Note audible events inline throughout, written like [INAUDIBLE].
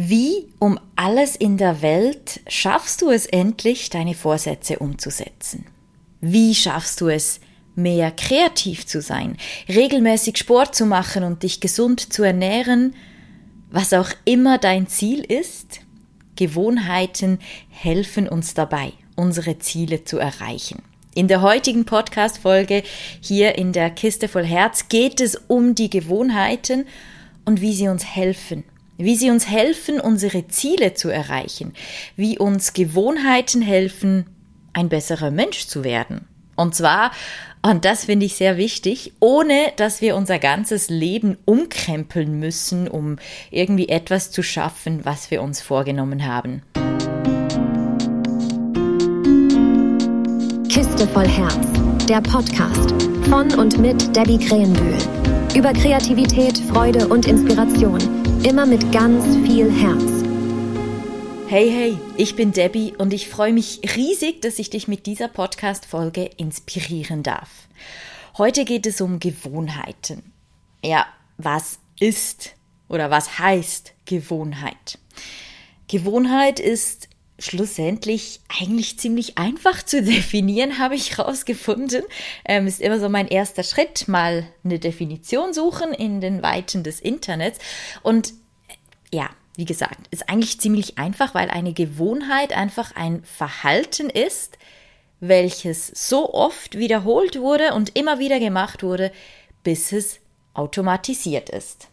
Wie um alles in der Welt schaffst du es endlich, deine Vorsätze umzusetzen? Wie schaffst du es, mehr kreativ zu sein, regelmäßig Sport zu machen und dich gesund zu ernähren, was auch immer dein Ziel ist? Gewohnheiten helfen uns dabei, unsere Ziele zu erreichen. In der heutigen Podcast-Folge hier in der Kiste voll Herz geht es um die Gewohnheiten und wie sie uns helfen, wie sie uns helfen, unsere Ziele zu erreichen, wie uns Gewohnheiten helfen, ein besserer Mensch zu werden. Und zwar, und das finde ich sehr wichtig, ohne dass wir unser ganzes Leben umkrempeln müssen, um irgendwie etwas zu schaffen, was wir uns vorgenommen haben. Kiste voll Herz, der Podcast von und mit Debbie Krähenbühl. Über Kreativität, Freude und Inspiration. Immer mit ganz viel Herz. Hey, hey, ich bin Debbie und ich freue mich riesig, dass ich dich mit dieser Podcast-Folge inspirieren darf. Heute geht es um Gewohnheiten. Ja, was ist oder was heißt Gewohnheit? Gewohnheit ist schlussendlich eigentlich ziemlich einfach zu [LAUGHS] definieren, habe ich herausgefunden. Ähm, ist immer so mein erster Schritt, mal eine Definition suchen in den Weiten des Internets. Und äh, ja, wie gesagt, ist eigentlich ziemlich einfach, weil eine Gewohnheit einfach ein Verhalten ist, welches so oft wiederholt wurde und immer wieder gemacht wurde, bis es automatisiert ist.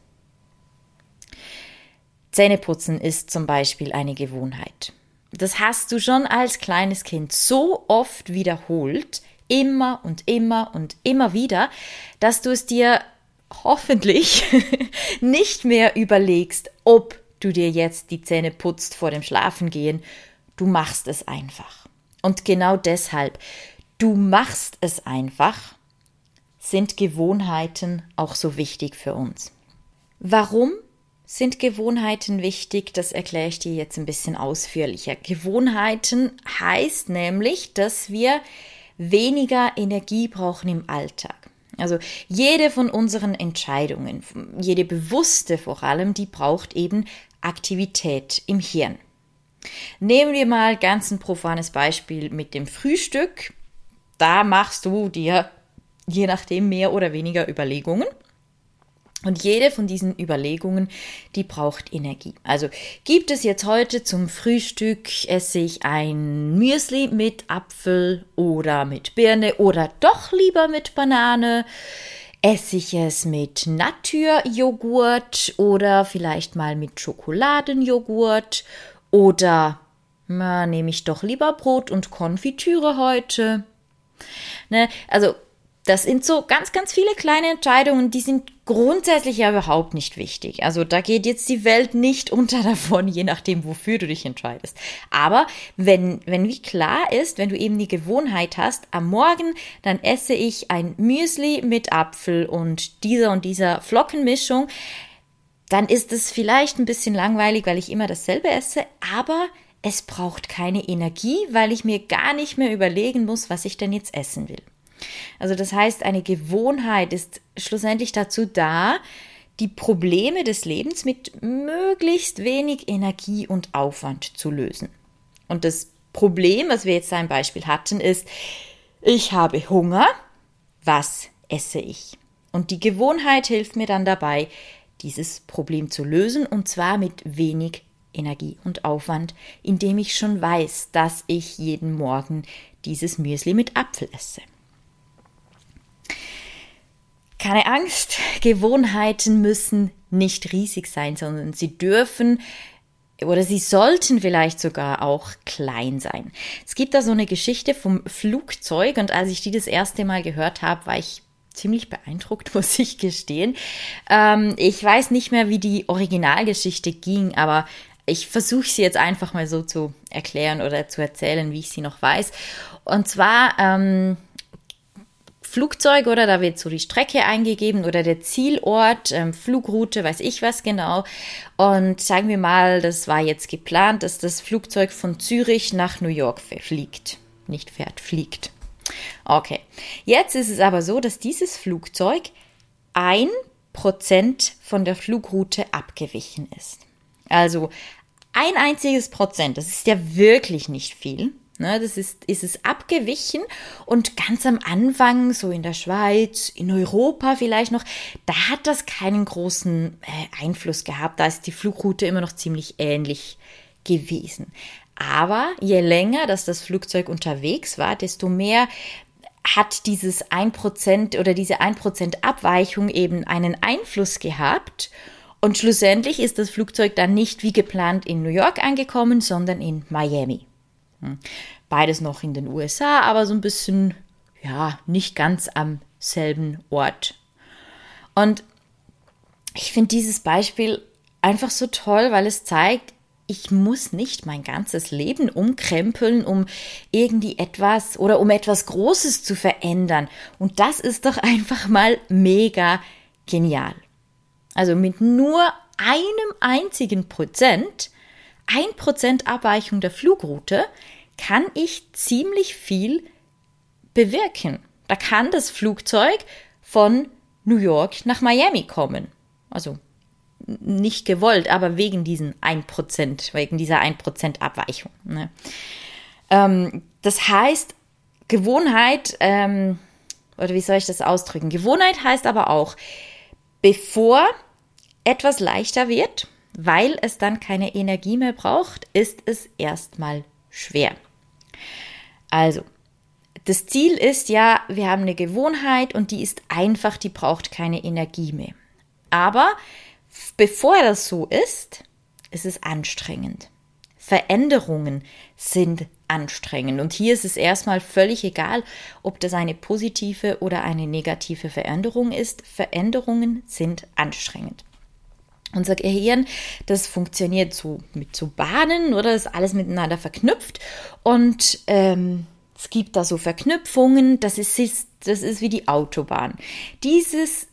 Zähneputzen ist zum Beispiel eine Gewohnheit. Das hast du schon als kleines Kind so oft wiederholt, immer und immer und immer wieder, dass du es dir hoffentlich [LAUGHS] nicht mehr überlegst, ob du dir jetzt die Zähne putzt vor dem Schlafengehen. Du machst es einfach. Und genau deshalb, du machst es einfach, sind Gewohnheiten auch so wichtig für uns. Warum sind Gewohnheiten wichtig? Das erkläre ich dir jetzt ein bisschen ausführlicher. Gewohnheiten heißt nämlich, dass wir weniger Energie brauchen im Alltag. Also jede von unseren Entscheidungen, jede bewusste vor allem, die braucht eben Aktivität im Hirn. Nehmen wir mal ganz ein profanes Beispiel mit dem Frühstück. Da machst du dir je nachdem mehr oder weniger Überlegungen. Und jede von diesen Überlegungen, die braucht Energie. Also gibt es jetzt heute zum Frühstück, esse ich ein Müsli mit Apfel oder mit Birne oder doch lieber mit Banane? Esse ich es mit Naturjoghurt oder vielleicht mal mit Schokoladenjoghurt? Oder na, nehme ich doch lieber Brot und Konfitüre heute? Ne, also das sind so ganz, ganz viele kleine Entscheidungen, die sind grundsätzlich ja überhaupt nicht wichtig. Also da geht jetzt die Welt nicht [LAUGHS] unter davon, je nachdem, wofür du dich entscheidest. Aber wenn, wenn wie klar ist, wenn du eben die Gewohnheit hast, am Morgen, dann esse ich ein Müsli mit Apfel und dieser und dieser Flockenmischung, dann ist es vielleicht ein bisschen langweilig, weil ich immer dasselbe esse, aber es braucht keine Energie, weil ich mir gar nicht mehr überlegen muss, was ich denn jetzt essen will. Also das heißt, eine Gewohnheit ist schlussendlich dazu da, die Probleme des Lebens mit möglichst wenig Energie und Aufwand zu lösen. Und das Problem, was wir jetzt ein Beispiel hatten, ist, ich habe Hunger, was esse ich? Und die Gewohnheit hilft mir dann dabei, dieses Problem zu lösen und zwar mit wenig Energie und Aufwand, indem ich schon weiß, dass ich jeden Morgen dieses Müsli mit Apfel esse. Keine Angst, Gewohnheiten müssen nicht riesig sein, sondern sie dürfen oder sie sollten vielleicht sogar auch klein sein. Es gibt da so eine Geschichte vom Flugzeug und als ich die das erste Mal gehört habe, war ich ziemlich beeindruckt, [LAUGHS] muss ich gestehen. Ähm, ich weiß nicht mehr, wie die Originalgeschichte ging, aber ich versuche sie jetzt einfach mal so zu erklären oder zu erzählen, wie ich sie noch weiß. Und zwar ähm, Flugzeug oder da wird so die Strecke eingegeben oder der Zielort, ähm, Flugroute, weiß ich was genau. Und sagen wir mal, das war jetzt geplant, dass das Flugzeug von Zürich nach New York fliegt. Nicht fährt, fliegt. Okay. Jetzt ist es aber so, dass dieses Flugzeug ein Prozent von der Flugroute abgewichen ist. Also ein einziges Prozent, das ist ja wirklich nicht viel. Ne, das ist, ist es abgewichen und ganz am Anfang, so in der Schweiz, in Europa vielleicht noch, da hat das keinen großen äh, Einfluss gehabt. Da ist die Flugroute immer noch ziemlich ähnlich gewesen. Aber je länger, dass das Flugzeug unterwegs war, desto mehr hat dieses 1% oder diese 1% Abweichung eben einen Einfluss gehabt. Und schlussendlich ist das Flugzeug dann nicht wie geplant in New York angekommen, sondern in Miami. Hm. Beides noch in den USA, aber so ein bisschen, ja, nicht ganz am selben Ort. Und ich finde dieses Beispiel einfach so toll, weil es zeigt, ich muss nicht mein ganzes Leben umkrempeln, um irgendwie etwas oder um etwas Großes zu verändern. Und das ist doch einfach mal mega genial. Also mit nur einem einzigen Prozent, ein Prozent Abweichung der Flugroute, kann ich ziemlich viel bewirken. Da kann das Flugzeug von New York nach Miami kommen. Also nicht gewollt, aber wegen diesen 1%, wegen dieser 1% Abweichung. Ne? Ähm, das heißt, Gewohnheit, ähm, oder wie soll ich das ausdrücken? Gewohnheit heißt aber auch, bevor etwas leichter wird, weil es dann keine Energie mehr braucht, ist es erstmal schwer. Also, das Ziel ist ja, wir haben eine Gewohnheit und die ist einfach, die braucht keine Energie mehr. Aber bevor das so ist, ist es anstrengend. Veränderungen sind anstrengend. Und hier ist es erstmal völlig egal, ob das eine positive oder eine negative Veränderung ist. Veränderungen sind anstrengend. Unser Gehirn, das funktioniert so mit so Bahnen oder ist alles miteinander verknüpft und ähm, es gibt da so Verknüpfungen. Das ist, das ist wie die Autobahn. Dieses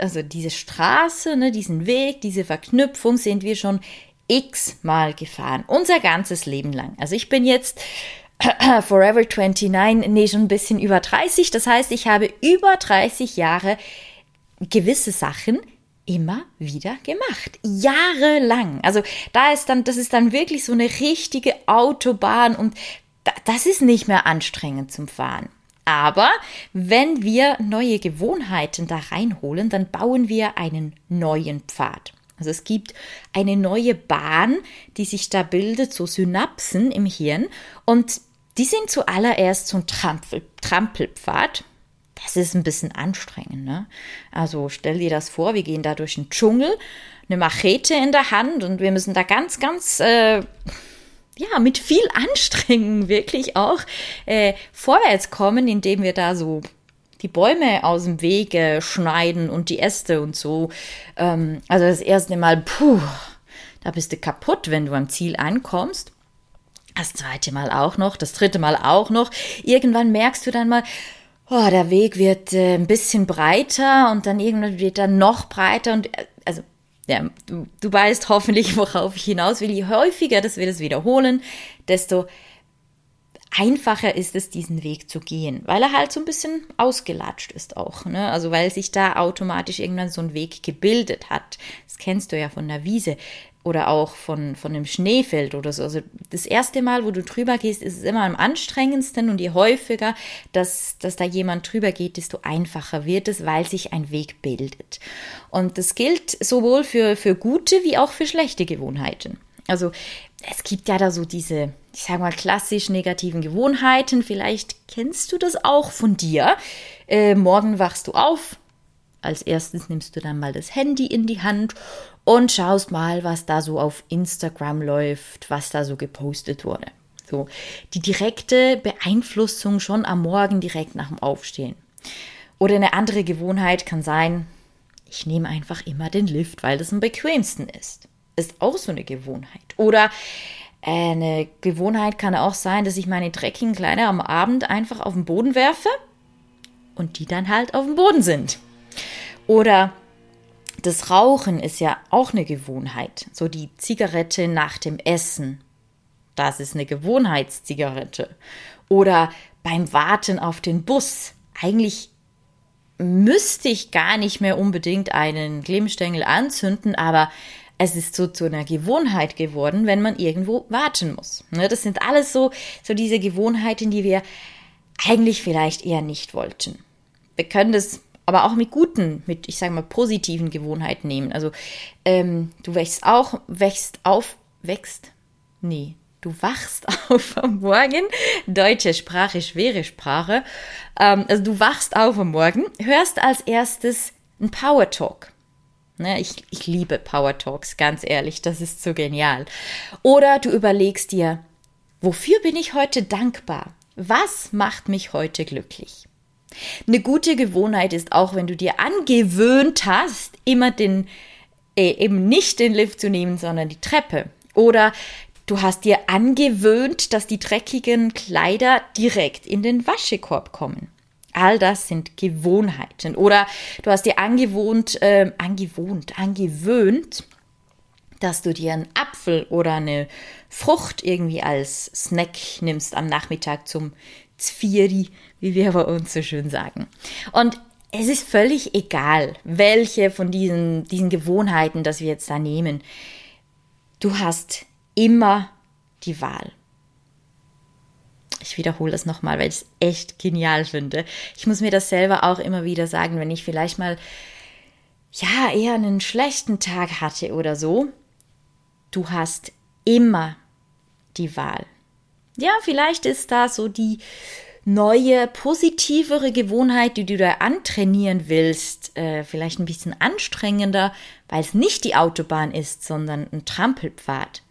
also diese Straße, ne, diesen Weg, diese Verknüpfung sind wir schon x-mal gefahren. Unser ganzes Leben lang. Also ich bin jetzt [CLEARS THROAT] Forever 29, nee, schon ein bisschen über 30. Das heißt, ich habe über 30 Jahre gewisse Sachen immer wieder gemacht. Jahrelang. Also da ist dann, das ist dann wirklich so eine richtige Autobahn und das ist nicht mehr anstrengend zum Fahren. Aber wenn wir neue Gewohnheiten da reinholen, dann bauen wir einen neuen Pfad. Also es gibt eine neue Bahn, die sich da bildet, so Synapsen im Hirn. Und die sind zuallererst so ein Trampel, Trampelpfad. Das ist ein bisschen anstrengend. Ne? Also stell dir das vor, wir gehen da durch den Dschungel, eine Machete in der Hand und wir müssen da ganz, ganz äh, ja, mit viel Anstrengung [LAUGHS] wirklich auch äh, vorwärts kommen, indem wir da so die Bäume aus dem Wege schneiden und die Äste und so. Ähm, also das erste Mal, puh, da bist du kaputt, wenn du am Ziel ankommst. Das zweite Mal auch noch, das dritte Mal auch noch. Irgendwann merkst du dann mal, oh, der Weg wird äh, ein bisschen breiter und dann irgendwann wird er noch breiter und äh, also ja, du, du weißt hoffentlich, [LAUGHS] worauf ich hinaus will. Je häufiger dass wir das wiederholen, desto einfacher ist es, diesen Weg zu gehen, weil er halt so ein bisschen ausgelatscht ist auch. Ne? Also weil sich da automatisch irgendwann so ein Weg gebildet hat. Das kennst du ja von der Wiese oder auch von, von einem Schneefeld oder so. Also das erste Mal, wo du drüber gehst, ist es immer am anstrengendsten und je häufiger, dass, dass da jemand drüber geht, desto einfacher wird es, weil sich ein Weg bildet. Und das gilt sowohl für, für gute wie auch für schlechte Gewohnheiten. Also es gibt ja da so diese, ich sage mal, klassisch negativen Gewohnheiten. Vielleicht kennst du das auch von dir. Äh, morgen wachst du auf, als erstes nimmst du dann mal das Handy in die Hand und schaust mal, was da so auf Instagram läuft, was da so gepostet wurde. So, die direkte Beeinflussung schon am Morgen direkt nach dem Aufstehen. Oder eine andere Gewohnheit kann sein, ich nehme einfach immer den Lift, weil das am bequemsten ist. Ist auch so eine Gewohnheit. Oder eine Gewohnheit kann auch sein, dass ich meine dreckigen Kleider am Abend einfach auf den Boden werfe und die dann halt auf dem Boden sind. Oder das Rauchen ist ja auch eine Gewohnheit. So die Zigarette nach dem Essen. Das ist eine Gewohnheitszigarette. Oder beim Warten auf den Bus. Eigentlich müsste ich gar nicht mehr unbedingt einen Glimmstängel anzünden, aber es ist so zu einer Gewohnheit geworden, wenn man irgendwo warten muss. Ne, das sind alles so, so diese Gewohnheiten, die wir eigentlich vielleicht eher nicht wollten. Wir können das aber auch mit guten, mit, ich sage mal, positiven Gewohnheiten nehmen. Also ähm, du wächst auch, wächst auf, wächst, nee, du wachst [LAUGHS] auf am Morgen, deutsche Sprache, schwere Sprache, ähm, also du wachst auf am Morgen, hörst als erstes ein Power Talk. Ne, ich, ich liebe Power Talks, ganz ehrlich, das ist so genial. Oder du überlegst dir, wofür bin ich heute dankbar? Was macht mich heute glücklich? Eine gute Gewohnheit ist auch, wenn du dir angewöhnt hast, immer den, äh, eben nicht den Lift zu nehmen, sondern die Treppe. Oder du hast dir angewöhnt, dass die dreckigen Kleider direkt in den Waschekorb kommen. All das sind Gewohnheiten. Oder du hast dir angewohnt, äh, angewohnt, angewöhnt, dass du dir einen Apfel oder eine Frucht irgendwie als Snack nimmst am Nachmittag zum Zvieri, wie wir bei uns so schön sagen. Und es ist völlig egal, welche von diesen, diesen Gewohnheiten, das wir jetzt da nehmen. Du hast immer die Wahl. Ich wiederhole das nochmal, weil ich es echt genial finde. Ich muss mir das selber auch immer wieder sagen, wenn ich vielleicht mal, ja, eher einen schlechten Tag hatte oder so. Du hast immer die Wahl. Ja, vielleicht ist da so die neue, positivere Gewohnheit, die du da antrainieren willst, äh, vielleicht ein bisschen anstrengender, weil es nicht die Autobahn ist, sondern ein Trampelpfad.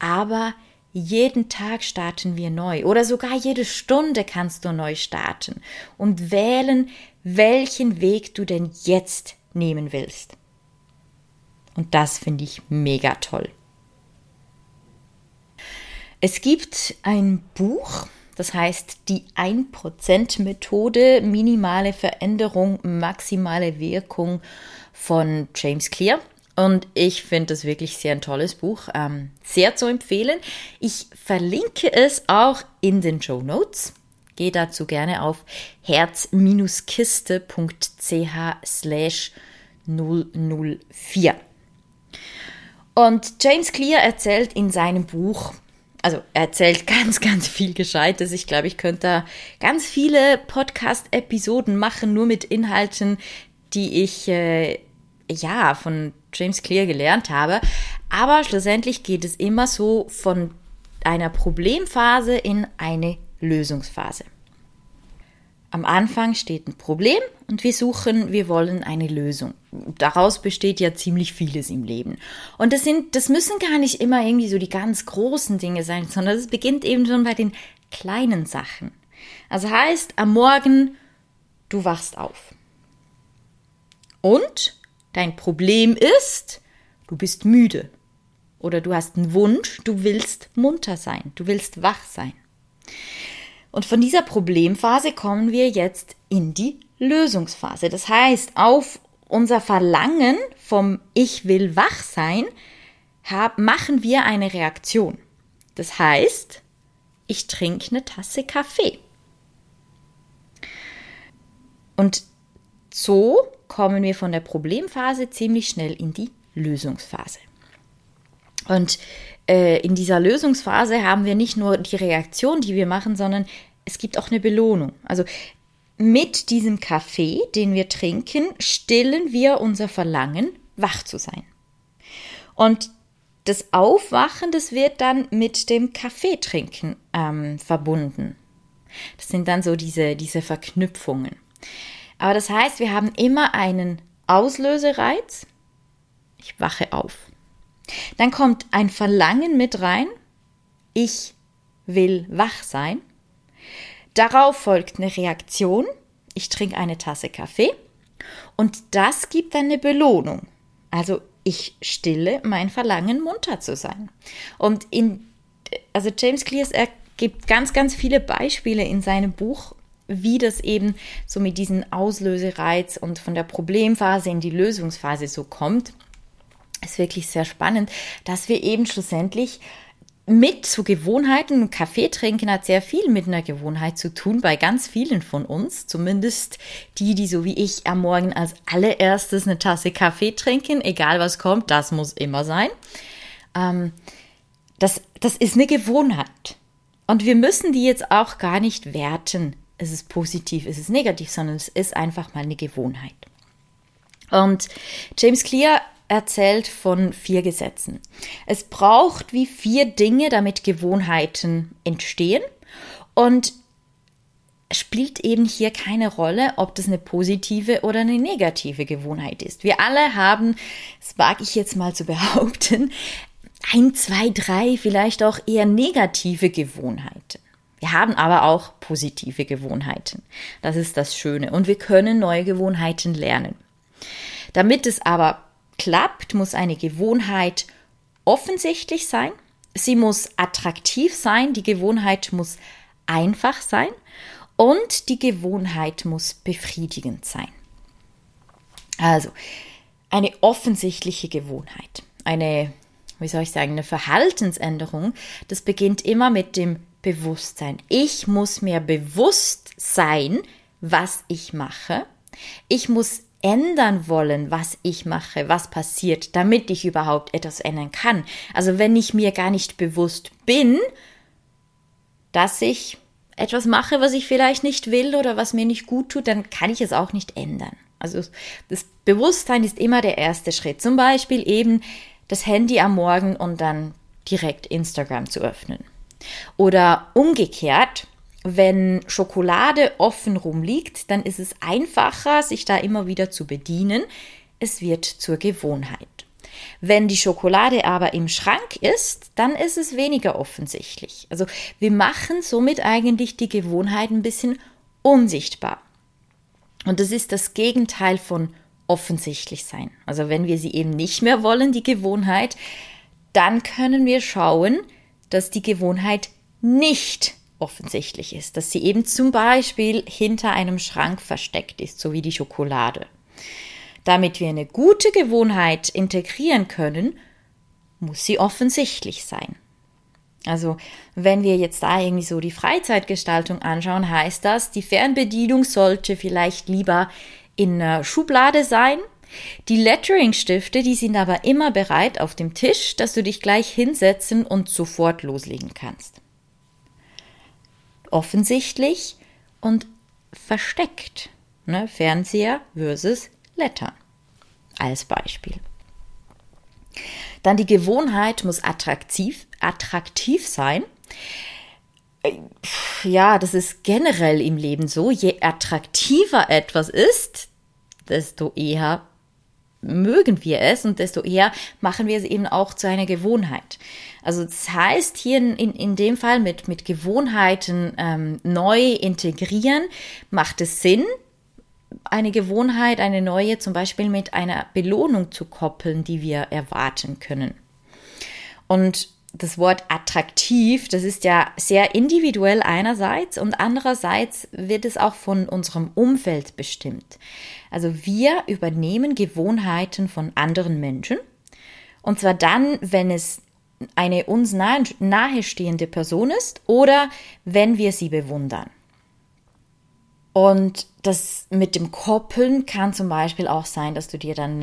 Aber jeden Tag starten wir neu oder sogar jede Stunde kannst du neu starten und wählen, welchen Weg du denn jetzt nehmen willst. Und das finde ich mega toll. Es gibt ein Buch, das heißt die 1% Methode, minimale Veränderung, maximale Wirkung von James Clear. Und ich finde es wirklich sehr ein tolles Buch, ähm, sehr zu empfehlen. Ich verlinke es auch in den Show Notes. Geh dazu gerne auf herz-kiste.ch slash 004. Und James Clear erzählt in seinem Buch, also er erzählt [LAUGHS] ganz, ganz viel Gescheites. Ich glaube, ich könnte da ganz viele Podcast-Episoden machen, nur mit Inhalten, die ich äh, ja von James Clear gelernt habe. Aber schlussendlich geht es immer so von einer Problemphase in eine Lösungsphase. Am Anfang steht ein Problem und wir suchen, wir wollen eine Lösung. Daraus besteht ja ziemlich vieles im Leben. Und das sind, das müssen gar nicht immer irgendwie so die ganz großen Dinge sein, sondern es beginnt eben schon bei den kleinen Sachen. Also heißt, am Morgen, du wachst auf. Und dein Problem ist, du bist müde. Oder du hast einen Wunsch, du willst munter sein, du willst wach sein. Und von dieser Problemphase kommen wir jetzt in die Lösungsphase. Das heißt, auf unser Verlangen vom Ich will wach sein, machen wir eine Reaktion. Das heißt, ich trinke eine Tasse Kaffee. Und so kommen wir von der Problemphase ziemlich schnell in die Lösungsphase. Und äh, in dieser Lösungsphase haben wir nicht nur die Reaktion, die wir machen, sondern es gibt auch eine Belohnung. Also mit diesem Kaffee, den wir trinken, stillen wir unser Verlangen, wach zu sein. Und das Aufwachen, das wird dann mit dem Kaffeetrinken ähm, verbunden. Das sind dann so diese, diese Verknüpfungen. Aber das heißt, wir haben immer einen Auslösereiz. Ich wache auf. Dann kommt ein Verlangen mit rein. Ich will wach sein. Darauf folgt eine Reaktion. Ich trinke eine Tasse Kaffee. Und das gibt dann eine Belohnung. Also ich stille mein Verlangen, munter zu sein. Und in, also James Clears, er gibt ganz, ganz viele Beispiele in seinem Buch, wie das eben so mit diesem Auslösereiz und von der Problemphase in die Lösungsphase so kommt ist wirklich sehr spannend, dass wir eben schlussendlich mit zu Gewohnheiten. Kaffee trinken hat sehr viel mit einer Gewohnheit zu tun, bei ganz vielen von uns. Zumindest die, die so wie ich am Morgen als allererstes eine Tasse Kaffee trinken, egal was kommt, das muss immer sein. Ähm, das, das ist eine Gewohnheit. Und wir müssen die jetzt auch gar nicht werten. Es ist positiv, es ist negativ, sondern es ist einfach mal eine Gewohnheit. Und James Clear erzählt von vier Gesetzen. Es braucht wie vier Dinge, damit Gewohnheiten entstehen. Und spielt eben hier keine Rolle, ob das eine positive oder eine negative Gewohnheit ist. Wir alle haben, das wage ich jetzt mal zu [LAUGHS] behaupten, ein, zwei, drei, vielleicht auch eher negative Gewohnheiten. Wir haben aber auch positive Gewohnheiten. Das ist das Schöne. Und wir können neue Gewohnheiten lernen. Damit es aber klappt, muss eine Gewohnheit offensichtlich sein. Sie muss attraktiv sein. Die Gewohnheit muss einfach sein. Und die Gewohnheit muss befriedigend sein. Also, eine offensichtliche Gewohnheit. Eine, wie soll ich sagen, eine Verhaltensänderung. Das beginnt immer mit dem Bewusstsein. Ich muss mir bewusst sein, was ich mache. Ich muss ändern wollen, was ich mache, was passiert, damit ich überhaupt etwas ändern kann. Also wenn ich mir gar nicht bewusst bin, dass ich etwas mache, was ich vielleicht nicht will oder was mir nicht gut tut, dann kann ich es auch nicht ändern. Also das Bewusstsein ist immer der erste Schritt. Zum Beispiel eben das Handy am Morgen und dann direkt Instagram zu öffnen. Oder umgekehrt, wenn Schokolade offen rumliegt, dann ist es einfacher, sich da immer wieder zu bedienen. Es wird zur Gewohnheit. Wenn die Schokolade aber im Schrank ist, dann ist es weniger offensichtlich. Also wir machen somit eigentlich die Gewohnheit ein bisschen unsichtbar. Und das ist das Gegenteil von offensichtlich sein. Also wenn wir sie eben nicht mehr wollen, die Gewohnheit, dann können wir schauen, dass die Gewohnheit nicht offensichtlich ist, dass sie eben zum Beispiel hinter einem Schrank versteckt ist, so wie die Schokolade. Damit wir eine gute Gewohnheit integrieren können, muss sie offensichtlich sein. Also, wenn wir jetzt da irgendwie so die Freizeitgestaltung anschauen, heißt das, die Fernbedienung sollte vielleicht lieber in einer Schublade sein. Die Lettering-Stifte, die sind aber immer bereit auf dem Tisch, dass du dich gleich hinsetzen und sofort loslegen kannst offensichtlich und versteckt. Ne? Fernseher versus Lettern als Beispiel. Dann die Gewohnheit muss attraktiv, attraktiv sein. Ja, das ist generell im Leben so. Je attraktiver etwas ist, desto eher mögen wir es und desto eher machen wir es eben auch zu einer Gewohnheit. Also das heißt hier in, in dem Fall mit, mit Gewohnheiten ähm, neu integrieren, macht es Sinn, eine Gewohnheit, eine neue zum Beispiel mit einer Belohnung zu koppeln, die wir erwarten können. Und das Wort attraktiv, das ist ja sehr individuell einerseits und andererseits wird es auch von unserem Umfeld bestimmt. Also wir übernehmen Gewohnheiten von anderen Menschen und zwar dann, wenn es eine uns nahe, nahestehende Person ist oder wenn wir sie bewundern. Und das mit dem Koppeln kann zum Beispiel auch sein, dass du dir dann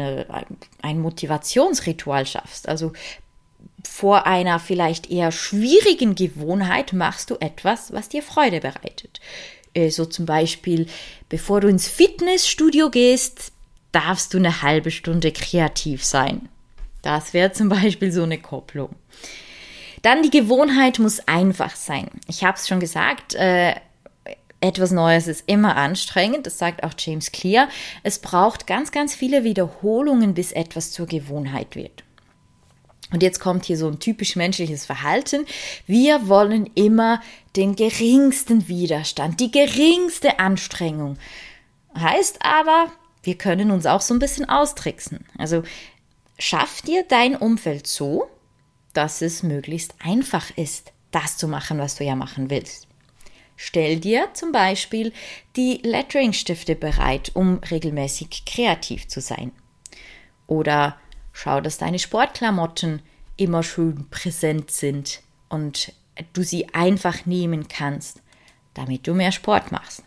ein Motivationsritual schaffst. Also vor einer vielleicht eher schwierigen Gewohnheit machst du etwas, was dir Freude bereitet. Äh, so zum Beispiel, bevor du ins Fitnessstudio gehst, darfst du eine halbe Stunde kreativ sein. Das wäre zum Beispiel so eine Kopplung. Dann die Gewohnheit muss einfach sein. Ich habe es schon gesagt, äh, etwas Neues ist immer anstrengend, das sagt auch James Clear. Es braucht ganz, ganz viele Wiederholungen, bis etwas zur Gewohnheit wird. Und jetzt kommt hier so ein typisch menschliches Verhalten. Wir wollen immer den geringsten Widerstand, die geringste Anstrengung. Heißt aber, wir können uns auch so ein bisschen austricksen. Also schaff dir dein Umfeld so, dass es möglichst einfach ist, das zu machen, was du ja machen willst. Stell dir zum Beispiel die Lettering-Stifte bereit, um regelmäßig kreativ zu sein. Oder Schau, dass deine Sportklamotten immer schön präsent sind, und du sie einfach nehmen kannst, damit du mehr Sport machst.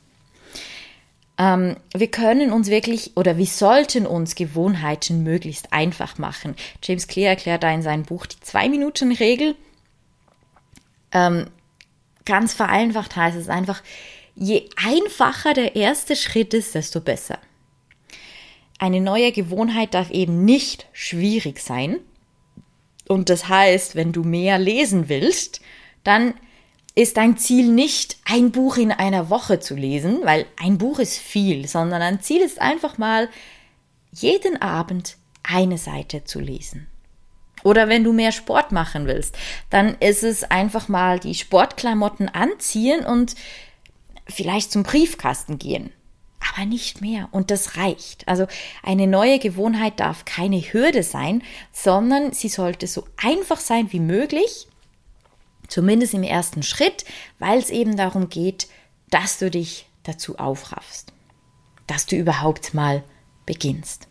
Ähm, wir können uns wirklich oder wir sollten uns Gewohnheiten möglichst einfach machen. James Clear erklärt da in seinem Buch die Zwei-Minuten-Regel. Ähm, ganz vereinfacht heißt es einfach, je einfacher der erste Schritt ist, desto besser. Eine neue Gewohnheit darf eben nicht schwierig sein. Und das heißt, wenn du mehr lesen willst, dann ist dein Ziel nicht, ein Buch in einer Woche zu lesen, weil ein Buch ist viel, sondern ein Ziel ist einfach mal, jeden Abend eine Seite zu lesen. Oder wenn du mehr Sport machen willst, dann ist es einfach mal die Sportklamotten anziehen und vielleicht zum Briefkasten gehen. Aber nicht mehr. Und das reicht. Also eine neue Gewohnheit darf keine Hürde sein, sondern sie sollte so einfach sein wie möglich Zumindest im ersten Schritt, weil es eben darum geht, dass du dich dazu aufraffst, dass du überhaupt mal beginnst.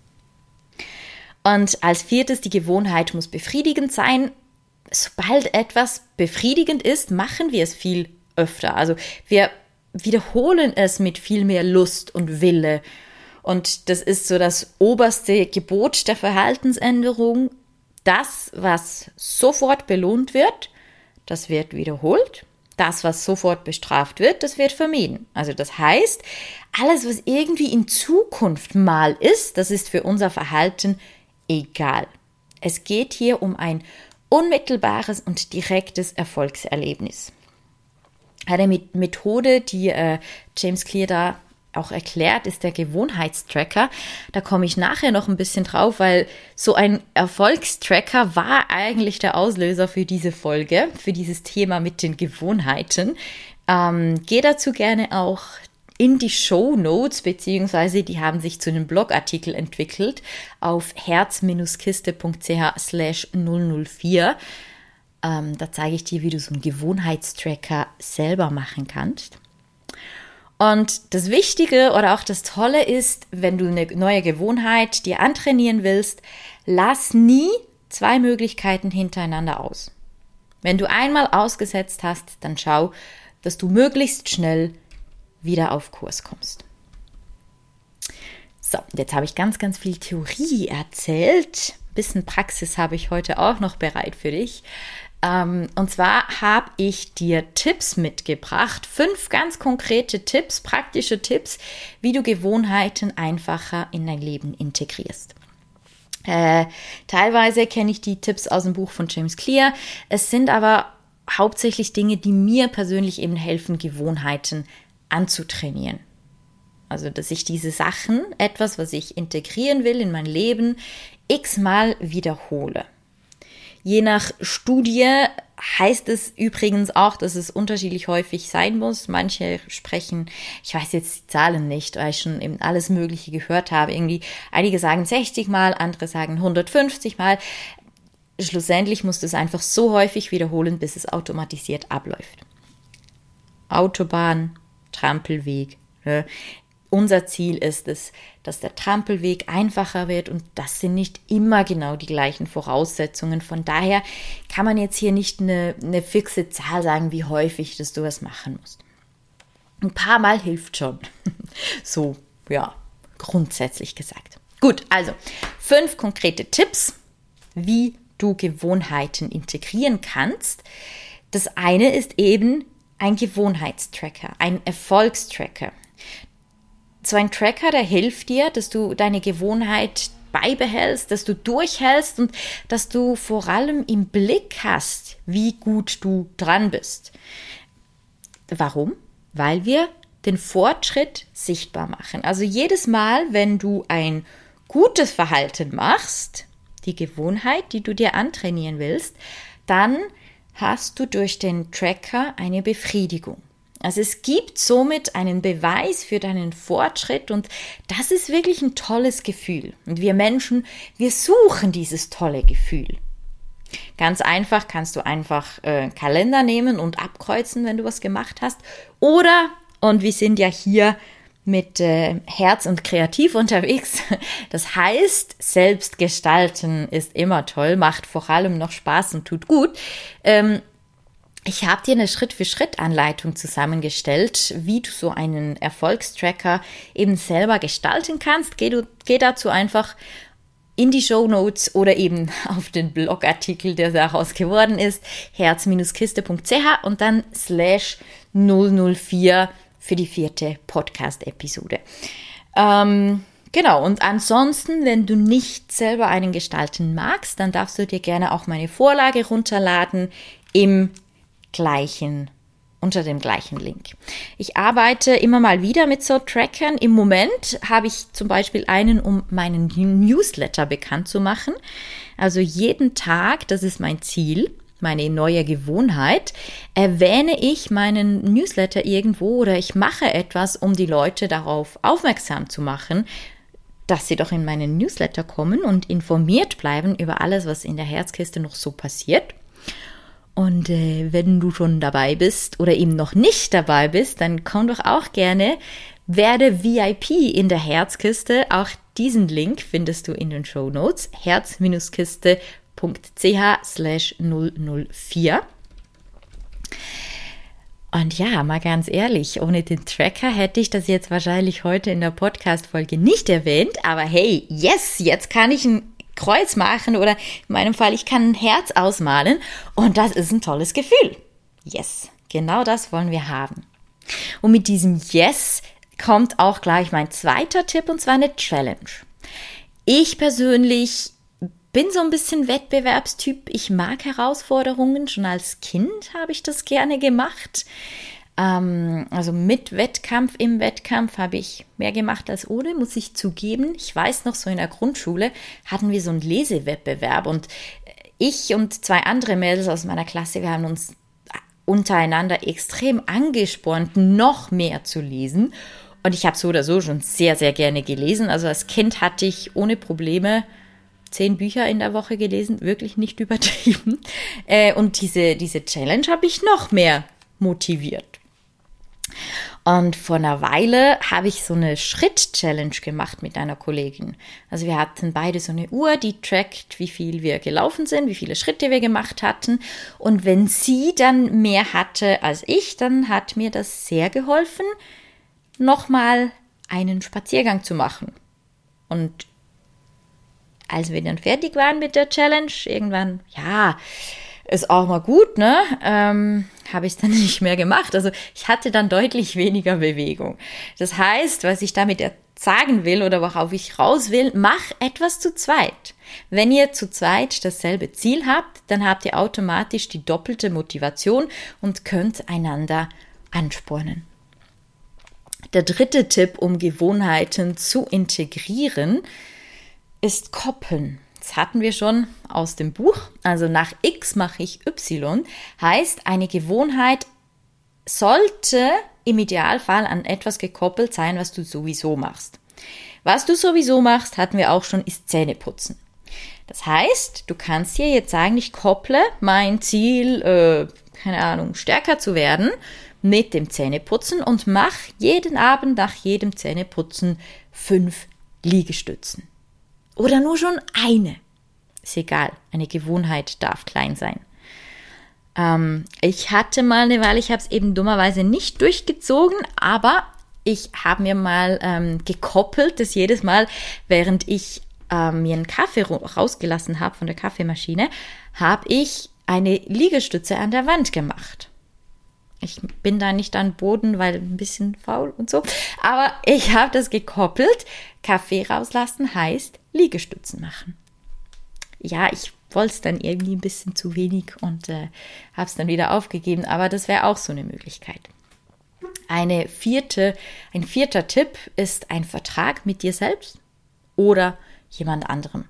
Und als viertes, die Gewohnheit muss befriedigend sein. Sobald etwas befriedigend ist, machen wir es viel öfter. Also wir wiederholen es mit viel mehr Lust und Wille. Und das ist so das oberste Gebot der Verhaltensänderung. Das, was sofort belohnt wird, das wird wiederholt. Das, was sofort bestraft wird, das wird vermieden. Also das heißt, alles, was irgendwie in Zukunft mal ist, das ist für unser Verhalten egal. Es geht hier um ein unmittelbares und direktes Erfolgserlebnis. Eine Methode, die äh, James Clear da auch erklärt, ist der Gewohnheitstracker. Da komme ich nachher noch ein bisschen drauf, weil so ein Erfolgstracker war eigentlich der Auslöser für diese Folge, für dieses Thema mit den Gewohnheiten. Ähm, geh dazu gerne auch in die Show Notes, beziehungsweise die haben sich zu einem Blogartikel entwickelt auf herz-kiste.ch slash 004. Ähm, da zeige ich dir, wie du so einen Gewohnheitstracker selber machen kannst. Und das Wichtige oder auch das Tolle ist, wenn du eine neue Gewohnheit dir antrainieren willst, lass nie zwei Möglichkeiten hintereinander aus. Wenn du einmal ausgesetzt hast, dann schau, dass du möglichst schnell wieder auf Kurs kommst. So, jetzt habe ich ganz, ganz viel Theorie erzählt. Ein bisschen Praxis habe ich heute auch noch bereit für dich. Ähm, und zwar habe ich dir Tipps mitgebracht, fünf ganz konkrete Tipps, praktische Tipps, wie du Gewohnheiten einfacher in dein Leben integrierst. Äh, teilweise kenne ich die Tipps aus dem Buch von James Clear. Es sind aber hauptsächlich Dinge, die mir persönlich eben helfen, Gewohnheiten anzutrainieren. Also, dass ich diese Sachen, etwas, was ich integrieren will in mein Leben, x-mal wiederhole. Je nach Studie heißt es übrigens auch, dass es unterschiedlich häufig sein muss. Manche sprechen, ich weiß jetzt die Zahlen nicht, weil ich schon eben alles Mögliche gehört habe. Irgendwie, einige sagen 60 Mal, andere sagen 150 Mal. Schlussendlich musst du es einfach so häufig wiederholen, bis es automatisiert abläuft. Autobahn, Trampelweg. Ne? Unser Ziel ist es, dass der Trampelweg einfacher wird und das sind nicht immer genau die gleichen Voraussetzungen. Von daher kann man jetzt hier nicht eine, eine fixe Zahl sagen, wie häufig dass du was machen musst. Ein paar Mal hilft schon. [LAUGHS] so, ja, grundsätzlich gesagt. Gut, also fünf konkrete Tipps, wie du Gewohnheiten integrieren kannst. Das eine ist eben ein Gewohnheitstracker, ein Erfolgstracker so ein Tracker, der hilft dir, dass du deine Gewohnheit beibehältst, dass du durchhältst und dass du vor allem im Blick hast, wie gut du dran bist. Warum? Weil wir den Fortschritt sichtbar machen. Also jedes Mal, wenn du ein gutes Verhalten machst, die Gewohnheit, die du dir antrainieren willst, dann hast du durch den Tracker eine Befriedigung. Also es gibt somit einen Beweis für deinen Fortschritt und das ist wirklich ein tolles Gefühl. Und wir Menschen, wir suchen dieses tolle Gefühl. Ganz einfach kannst du einfach äh, Kalender nehmen und abkreuzen, wenn du was gemacht hast. Oder, und wir sind ja hier mit äh, Herz und kreativ [LAUGHS] unterwegs. Das heißt, selbst gestalten ist immer toll, macht vor allem noch Spaß und tut gut. Ähm, ich habe dir eine Schritt-für-Schritt-Anleitung zusammengestellt, wie du so einen Erfolgstracker eben selber gestalten kannst. Geh, du, geh dazu einfach in die Show Notes oder eben [LAUGHS] auf den Blogartikel, der daraus geworden ist, herz-kiste.ch und dann slash 004 für die vierte Podcast-Episode. Ähm, genau, und ansonsten, wenn du nicht selber einen gestalten magst, dann darfst du dir gerne auch meine Vorlage runterladen im gleichen unter dem gleichen Link. Ich arbeite immer mal wieder mit so Trackern. Im Moment habe ich zum Beispiel einen, um meinen Newsletter bekannt zu machen. Also jeden Tag, das ist mein Ziel, meine neue Gewohnheit, erwähne ich meinen Newsletter irgendwo oder ich mache etwas, um die Leute darauf aufmerksam zu machen, dass sie doch in meinen Newsletter kommen und informiert bleiben über alles, was in der Herzkiste noch so passiert. Und äh, wenn du schon dabei bist oder eben noch nicht dabei bist, dann komm doch auch gerne, werde VIP in der Herzkiste. Auch diesen Link findest du in den Show Notes. Herz-kiste.ch slash 004. Und ja, mal ganz ehrlich, ohne den Tracker hätte ich das jetzt wahrscheinlich heute in der Podcast-Folge nicht erwähnt. Aber hey, yes, jetzt kann ich ein Kreuz machen oder in meinem Fall, ich kann ein Herz ausmalen und das ist ein tolles Gefühl. Yes, genau das wollen wir haben. Und mit diesem Yes kommt auch gleich mein zweiter Tipp und zwar eine Challenge. Ich persönlich bin so ein bisschen Wettbewerbstyp. Ich mag Herausforderungen. Schon als Kind habe ich das gerne gemacht. Ähm, also mit Wettkampf, im Wettkampf habe ich mehr gemacht als ohne, muss ich zugeben. Ich weiß noch, so in der Grundschule hatten wir so einen Lesewettbewerb und ich und zwei andere Mädels aus meiner Klasse, wir haben uns untereinander extrem angespornt, noch mehr zu lesen. Und ich habe so oder so schon sehr, sehr gerne gelesen. Also als Kind hatte ich ohne Probleme zehn Bücher in der Woche gelesen, wirklich nicht übertrieben. Äh, und diese, diese Challenge habe ich noch mehr motiviert. Und vor einer Weile habe ich so eine Schritt-Challenge gemacht mit einer Kollegin. Also wir hatten beide so eine Uhr, die trackt, wie viel wir gelaufen sind, wie viele Schritte wir gemacht hatten. Und wenn sie dann mehr hatte als ich, dann hat mir das sehr geholfen, nochmal einen Spaziergang zu machen. Und als wir dann fertig waren mit der Challenge, irgendwann, ja, ist auch mal gut, ne? Ähm, habe ich dann [LAUGHS] nicht mehr gemacht. Also ich hatte dann deutlich weniger Bewegung. Das heißt, was ich damit sagen will oder worauf ich raus will, mach etwas zu zweit. Wenn ihr zu zweit dasselbe Ziel habt, dann habt ihr automatisch die doppelte Motivation und könnt einander anspornen. Der dritte Tipp, um Gewohnheiten zu integrieren, ist Koppeln. Das hatten wir schon aus dem Buch. Also nach X mache ich Y heißt, eine Gewohnheit sollte im Idealfall an etwas gekoppelt sein, was du sowieso machst. Was du sowieso machst, hatten wir auch schon, ist Zähneputzen. Das heißt, du kannst dir jetzt sagen, ich kopple mein Ziel, äh, keine Ahnung, stärker zu werden mit dem Zähneputzen und mach jeden Abend nach jedem Zähneputzen fünf Liegestützen. Oder nur schon eine. Ist egal. Eine Gewohnheit darf klein sein. Ähm, ich hatte mal eine Weile, ich habe es eben dummerweise nicht durchgezogen, aber ich habe mir mal ähm, gekoppelt, dass jedes Mal, während ich ähm, mir einen Kaffee rausgelassen habe von der Kaffeemaschine, habe ich eine Liegestütze an der Wand gemacht. Ich bin da nicht an Boden, weil ein bisschen faul und so. Aber ich habe das gekoppelt. Kaffee rauslassen heißt Liegestützen machen. Ja, ich wollte es dann irgendwie ein bisschen zu wenig und äh, habe es dann wieder aufgegeben. Aber das wäre auch so eine Möglichkeit. Eine vierte, ein vierter Tipp ist ein Vertrag mit dir selbst oder jemand anderem.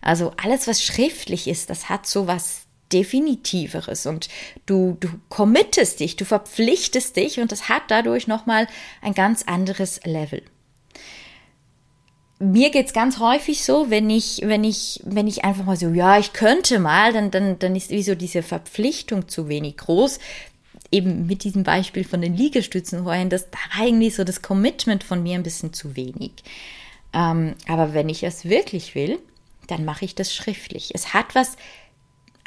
Also alles, was schriftlich ist, das hat so was Definitiveres und du, du committest dich, du verpflichtest dich und das hat dadurch nochmal ein ganz anderes Level. Mir geht's ganz häufig so, wenn ich, wenn ich, wenn ich einfach mal so, ja, ich könnte mal, dann, dann, dann ist wie so diese Verpflichtung zu wenig groß. Eben mit diesem Beispiel von den Liegestützen vorhin, das da irgendwie so das Commitment von mir ein bisschen zu wenig. Ähm, aber wenn ich es wirklich will, dann mache ich das schriftlich. Es hat was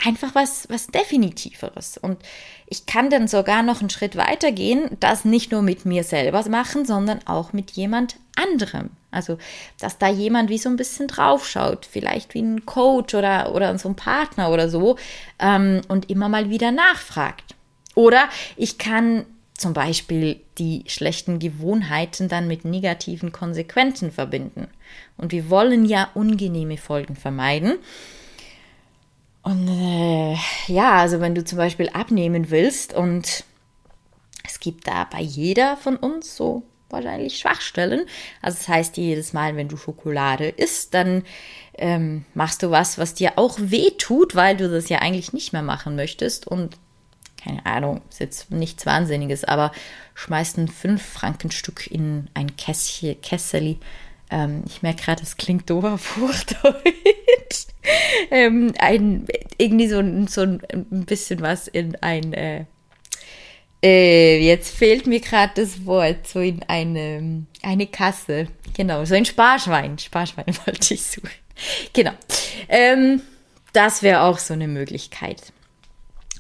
einfach was, was Definitiveres. Und ich kann dann sogar noch einen Schritt weiter gehen, das nicht nur mit mir selber machen, sondern auch mit jemand anderem. Also, dass da jemand wie so ein bisschen draufschaut, vielleicht wie ein Coach oder, oder so ein Partner oder so, ähm, und immer mal wieder nachfragt. Oder ich kann zum Beispiel die schlechten Gewohnheiten dann mit negativen Konsequenzen verbinden. Und wir wollen ja ungenehme Folgen vermeiden. Und äh, ja, also wenn du zum Beispiel abnehmen willst und es gibt da bei jeder von uns so wahrscheinlich Schwachstellen. Also das heißt, jedes Mal, wenn du Schokolade isst, dann ähm, machst du was, was dir auch weh tut, weil du das ja eigentlich nicht mehr machen möchtest. Und keine Ahnung, ist jetzt nichts Wahnsinniges, aber schmeißt ein 5-Franken-Stück in ein Kässchen, Kesseli. Ähm, ich merke gerade, das klingt doof [LAUGHS] ähm, ein, irgendwie so, so ein bisschen was in ein, äh, äh, jetzt fehlt mir gerade das Wort, so in eine, eine Kasse. Genau, so ein Sparschwein. Sparschwein [LAUGHS] wollte ich suchen. Genau. Ähm, das wäre auch so eine Möglichkeit.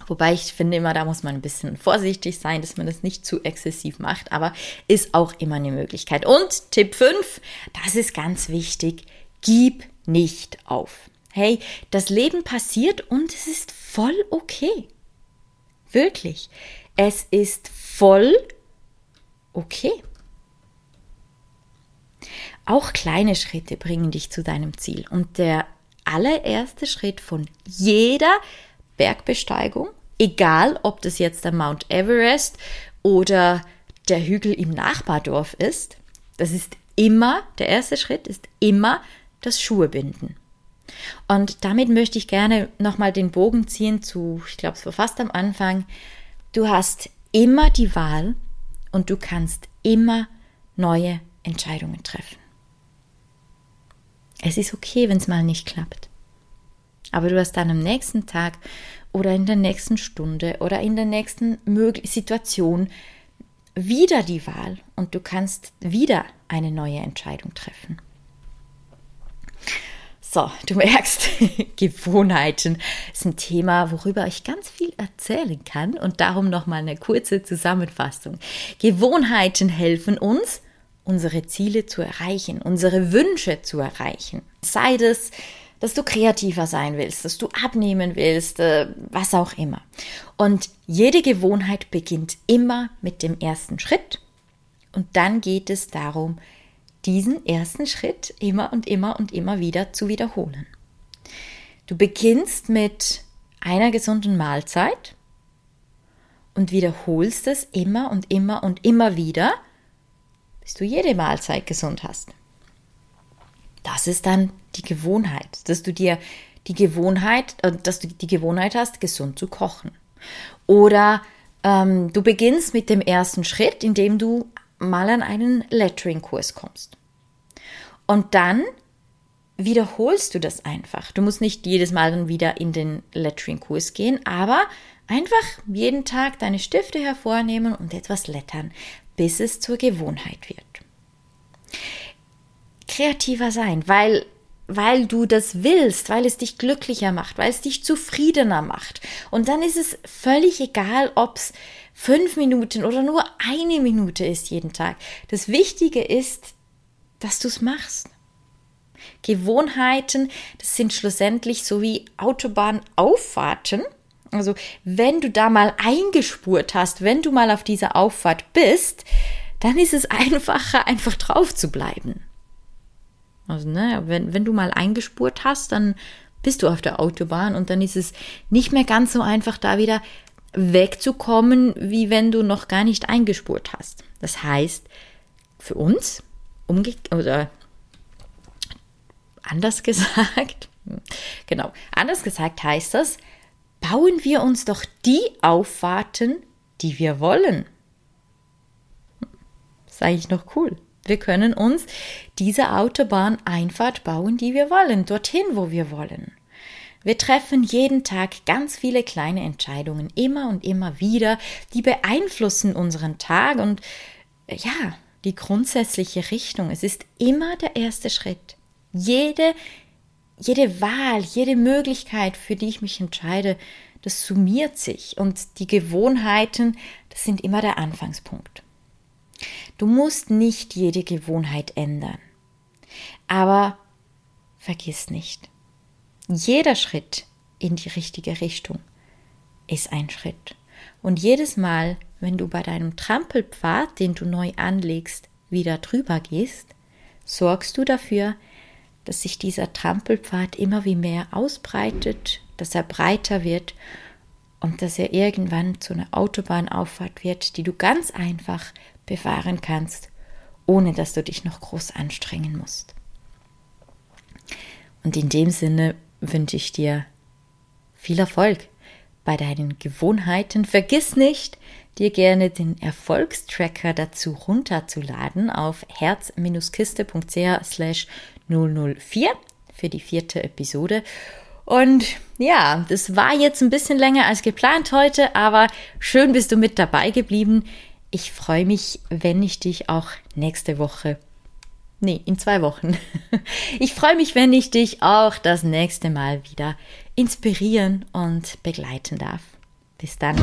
Wobei ich finde immer, da muss man ein bisschen vorsichtig sein, dass man das nicht zu exzessiv macht, aber ist auch immer eine Möglichkeit. Und Tipp 5, das ist ganz wichtig, gib nicht auf. Hey, das Leben passiert und es ist voll okay. Wirklich. Es ist voll okay. Auch kleine Schritte bringen dich zu deinem Ziel. Und der allererste Schritt von jeder Bergbesteigung, egal ob das jetzt der Mount Everest oder der Hügel im Nachbardorf ist, das ist immer, der erste Schritt ist immer das Schuhebinden. Und damit möchte ich gerne nochmal den Bogen ziehen zu, ich glaube, es war fast am Anfang, du hast immer die Wahl und du kannst immer neue Entscheidungen treffen. Es ist okay, wenn es mal nicht klappt. Aber du hast dann am nächsten Tag oder in der nächsten Stunde oder in der nächsten Situation wieder die Wahl und du kannst wieder eine neue Entscheidung treffen. So, du merkst, [LAUGHS] Gewohnheiten ist ein Thema, worüber ich ganz viel erzählen kann und darum nochmal eine kurze Zusammenfassung. Gewohnheiten helfen uns, unsere Ziele zu erreichen, unsere Wünsche zu erreichen. Sei das, dass du kreativer sein willst, dass du abnehmen willst, äh, was auch immer. Und jede Gewohnheit beginnt immer mit dem ersten Schritt und dann geht es darum, diesen ersten Schritt immer und immer und immer wieder zu wiederholen. Du beginnst mit einer gesunden Mahlzeit und wiederholst es immer und immer und immer wieder, bis du jede Mahlzeit gesund hast. Das ist dann die Gewohnheit, dass du dir die Gewohnheit, äh, dass du die Gewohnheit hast, gesund zu kochen. Oder ähm, du beginnst mit dem ersten Schritt, indem du mal an einen Lettering-Kurs kommst. Und dann wiederholst du das einfach. Du musst nicht jedes Mal dann wieder in den Lettering-Kurs gehen, aber einfach jeden Tag deine Stifte hervornehmen und etwas lettern, bis es zur Gewohnheit wird. Kreativer sein, weil weil du das willst, weil es dich glücklicher macht, weil es dich zufriedener macht. Und dann ist es völlig egal, ob es fünf Minuten oder nur eine Minute ist jeden Tag. Das Wichtige ist, dass du es machst. Gewohnheiten, das sind schlussendlich so wie Autobahnauffahrten. Also wenn du da mal eingespurt hast, wenn du mal auf dieser Auffahrt bist, dann ist es [LAUGHS] einfacher, einfach drauf zu bleiben. Also, ne, wenn, wenn du mal eingespurt hast, dann bist du auf der Autobahn und dann ist es nicht mehr ganz so einfach, da wieder wegzukommen, wie wenn du noch gar nicht eingespurt hast. Das heißt, für uns, umge oder anders gesagt, [LAUGHS] genau, anders gesagt heißt das, bauen wir uns doch die Auffahrten, die wir wollen. Das ist eigentlich noch cool. Wir können uns diese Autobahneinfahrt bauen, die wir wollen, dorthin, wo wir wollen. Wir treffen jeden Tag ganz viele kleine Entscheidungen, immer und immer wieder, die beeinflussen unseren Tag und ja, die grundsätzliche Richtung. Es ist immer der erste Schritt. Jede jede Wahl, jede Möglichkeit, für die ich mich entscheide, das summiert sich und die Gewohnheiten, das sind immer der Anfangspunkt. Du musst nicht jede Gewohnheit ändern. Aber vergiss nicht, jeder Schritt in die richtige Richtung ist ein Schritt. Und jedes Mal, wenn du bei deinem Trampelpfad, den du neu anlegst, wieder drüber gehst, sorgst du dafür, dass sich dieser Trampelpfad immer wie mehr ausbreitet, dass er breiter wird und dass er irgendwann zu einer Autobahnauffahrt wird, die du ganz einfach befahren kannst, ohne dass du dich noch groß anstrengen musst. Und in dem Sinne wünsche ich dir viel Erfolg bei deinen Gewohnheiten. Vergiss nicht, dir gerne den Erfolgstracker dazu runterzuladen auf herz-kiste.ch slash 004 für die vierte Episode. Und ja, das war jetzt ein bisschen länger als geplant heute, aber schön bist du mit dabei geblieben. Ich freue mich, wenn ich dich auch nächste Woche Nee, in zwei Wochen. [LAUGHS] Ich freue mich, wenn ich dich auch das nächste Mal wieder inspirieren und begleiten darf. Bis dann.